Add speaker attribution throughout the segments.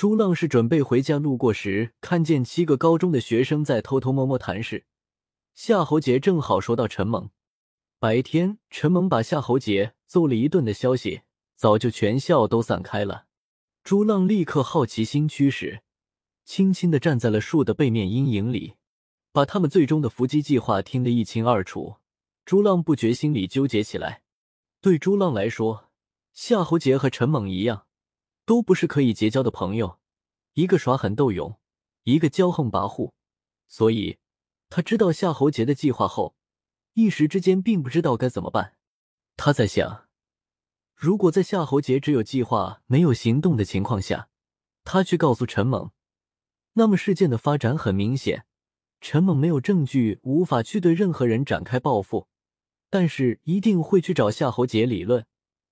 Speaker 1: 朱浪是准备回家，路过时看见七个高中的学生在偷偷摸摸谈事。夏侯杰正好说到陈猛，白天陈猛把夏侯杰揍了一顿的消息，早就全校都散开了。朱浪立刻好奇心驱使，轻轻的站在了树的背面阴影里，把他们最终的伏击计划听得一清二楚。朱浪不觉心里纠结起来。对朱浪来说，夏侯杰和陈猛一样，都不是可以结交的朋友。一个耍狠斗勇，一个骄横跋扈，所以他知道夏侯杰的计划后，一时之间并不知道该怎么办。他在想，如果在夏侯杰只有计划没有行动的情况下，他去告诉陈猛，那么事件的发展很明显，陈猛没有证据，无法去对任何人展开报复，但是一定会去找夏侯杰理论，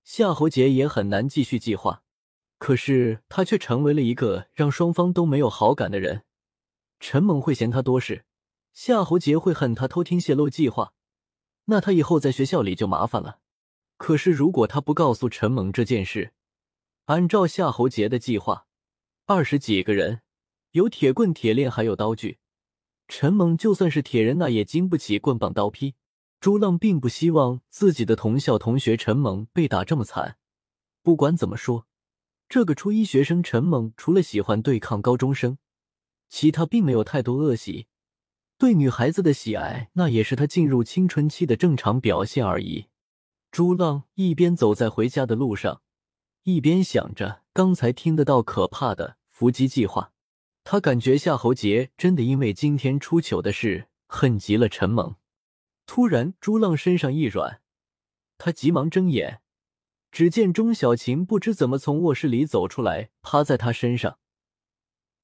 Speaker 1: 夏侯杰也很难继续计划。可是他却成为了一个让双方都没有好感的人。陈猛会嫌他多事，夏侯杰会恨他偷听泄露计划，那他以后在学校里就麻烦了。可是如果他不告诉陈猛这件事，按照夏侯杰的计划，二十几个人，有铁棍、铁链，还有刀具，陈猛就算是铁人，那也经不起棍棒刀劈。朱浪并不希望自己的同校同学陈猛被打这么惨。不管怎么说。这个初一学生陈猛，除了喜欢对抗高中生，其他并没有太多恶习。对女孩子的喜爱，那也是他进入青春期的正常表现而已。朱浪一边走在回家的路上，一边想着刚才听得到可怕的伏击计划。他感觉夏侯杰真的因为今天出糗的事恨极了陈猛。突然，朱浪身上一软，他急忙睁眼。只见钟小琴不知怎么从卧室里走出来，趴在他身上。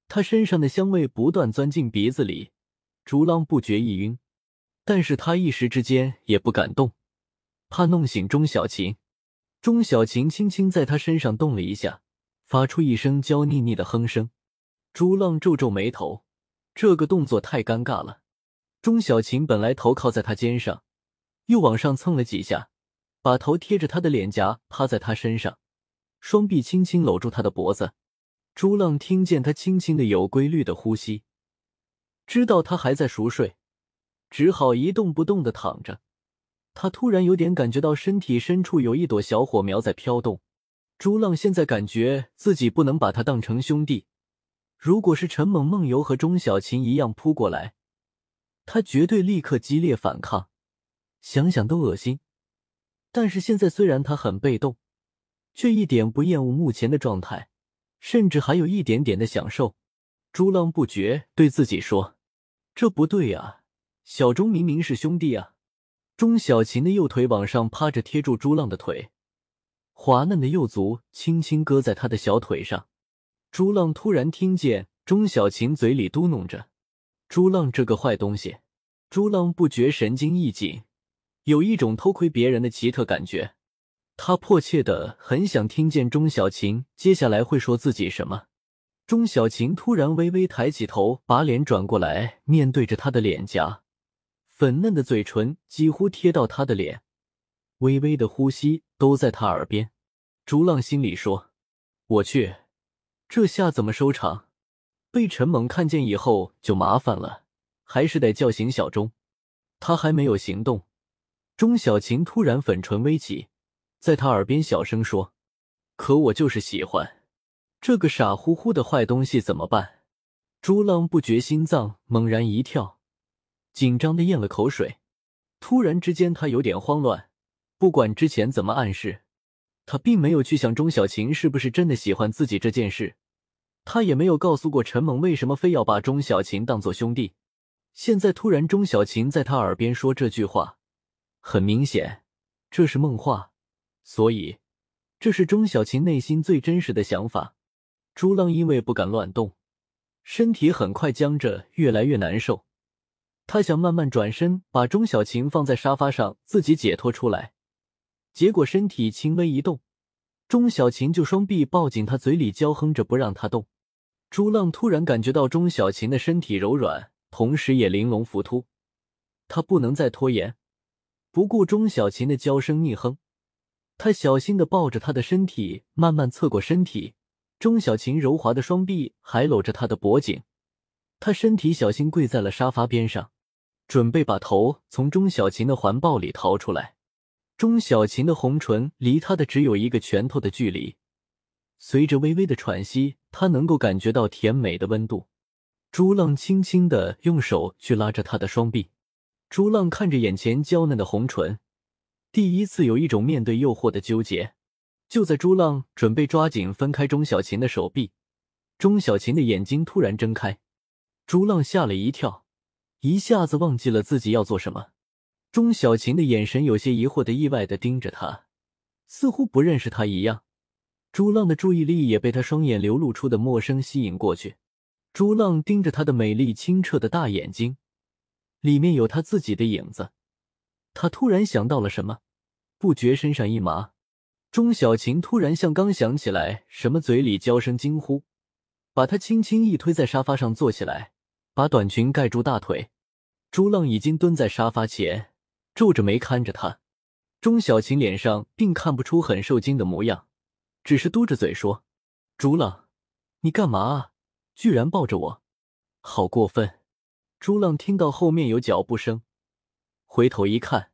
Speaker 1: 他身上的香味不断钻进鼻子里，竹浪不觉一晕，但是他一时之间也不敢动，怕弄醒钟小琴。钟小琴轻轻在他身上动了一下，发出一声娇腻腻的哼声。朱浪皱皱眉头，这个动作太尴尬了。钟小琴本来头靠在他肩上，又往上蹭了几下。把头贴着他的脸颊，趴在他身上，双臂轻轻搂住他的脖子。朱浪听见他轻轻的、有规律的呼吸，知道他还在熟睡，只好一动不动的躺着。他突然有点感觉到身体深处有一朵小火苗在飘动。朱浪现在感觉自己不能把他当成兄弟。如果是陈猛、梦游和钟小琴一样扑过来，他绝对立刻激烈反抗。想想都恶心。但是现在虽然他很被动，却一点不厌恶目前的状态，甚至还有一点点的享受。朱浪不觉对自己说：“这不对啊，小钟明明是兄弟啊！”钟小琴的右腿往上趴着，贴住朱浪的腿，滑嫩的右足轻轻搁在他的小腿上。朱浪突然听见钟小琴嘴里嘟哝着：“朱浪这个坏东西。”朱浪不觉神经一紧。有一种偷窥别人的奇特感觉，他迫切的很想听见钟小琴接下来会说自己什么。钟小琴突然微微抬起头，把脸转过来，面对着他的脸颊，粉嫩的嘴唇几乎贴到他的脸，微微的呼吸都在他耳边。朱浪心里说：“我去，这下怎么收场？被陈猛看见以后就麻烦了，还是得叫醒小钟。”他还没有行动。钟小琴突然粉唇微起，在他耳边小声说：“可我就是喜欢这个傻乎乎的坏东西，怎么办？”朱浪不觉心脏猛然一跳，紧张的咽了口水。突然之间，他有点慌乱。不管之前怎么暗示，他并没有去想钟小琴是不是真的喜欢自己这件事。他也没有告诉过陈猛为什么非要把钟小琴当做兄弟。现在突然，钟小琴在他耳边说这句话。很明显，这是梦话，所以这是钟小琴内心最真实的想法。朱浪因为不敢乱动，身体很快僵着，越来越难受。他想慢慢转身，把钟小琴放在沙发上，自己解脱出来。结果身体轻微一动，钟小琴就双臂抱紧他，嘴里娇哼着不让他动。朱浪突然感觉到钟小琴的身体柔软，同时也玲珑浮凸，他不能再拖延。不顾钟小琴的娇声腻哼，他小心的抱着她的身体，慢慢侧过身体，钟小琴柔滑的双臂还搂着他的脖颈，他身体小心跪在了沙发边上，准备把头从钟小琴的环抱里掏出来。钟小琴的红唇离他的只有一个拳头的距离，随着微微的喘息，他能够感觉到甜美的温度。朱浪轻轻的用手去拉着他的双臂，朱浪看着眼前娇嫩的红唇，第一次有一种面对诱惑的纠结。就在朱浪准备抓紧分开钟小琴的手臂，钟小琴的眼睛突然睁开，朱浪吓了一跳，一下子忘记了自己要做什么。钟小琴的眼神有些疑惑的、意外的盯着他，似乎不认识他一样。朱浪的注意力也被他双眼流露出的陌生吸引过去。朱浪盯着他的美丽清澈的大眼睛，里面有他自己的影子。他突然想到了什么，不觉身上一麻。钟小琴突然像刚想起来什么，嘴里娇声惊呼，把他轻轻一推，在沙发上坐起来，把短裙盖住大腿。朱浪已经蹲在沙发前。皱着眉看着他，钟小琴脸上并看不出很受惊的模样，只是嘟着嘴说：“朱浪，你干嘛啊？居然抱着我，好过分！”朱浪听到后面有脚步声，回头一看，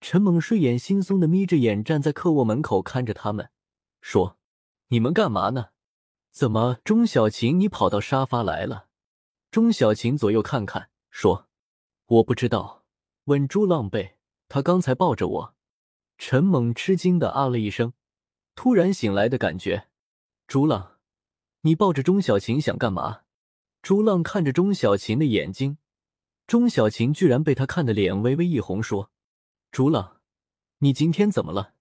Speaker 1: 陈猛睡眼惺忪的眯着眼站在客卧门口看着他们，说：“你们干嘛呢？怎么，钟小琴你跑到沙发来了？”钟小琴左右看看，说：“我不知道。”问朱浪背，他刚才抱着我。陈猛吃惊的啊了一声，突然醒来的感觉。朱浪，你抱着钟小琴想干嘛？朱浪看着钟小琴的眼睛，钟小琴居然被他看的脸微微一红，说：“朱浪，你今天怎么了？”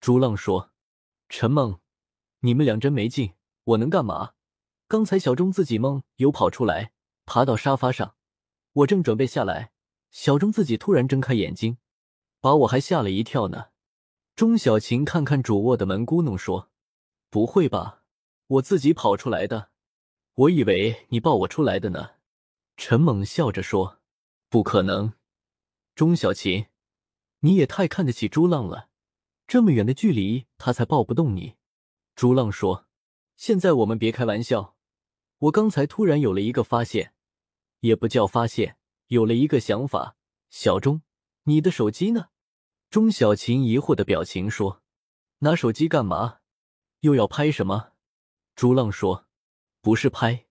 Speaker 1: 朱浪说：“陈梦，你们俩真没劲，我能干嘛？刚才小钟自己梦游跑出来，爬到沙发上，我正准备下来。”小钟自己突然睁开眼睛，把我还吓了一跳呢。钟小琴看看主卧的门，咕哝说：“不会吧，我自己跑出来的？我以为你抱我出来的呢。”陈猛笑着说：“不可能，钟小琴，你也太看得起朱浪了。这么远的距离，他才抱不动你。”朱浪说：“现在我们别开玩笑，我刚才突然有了一个发现，也不叫发现。”有了一个想法，小钟，你的手机呢？钟小琴疑惑的表情说：“拿手机干嘛？又要拍什么？”朱浪说：“不是拍，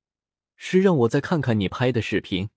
Speaker 1: 是让我再看看你拍的视频。”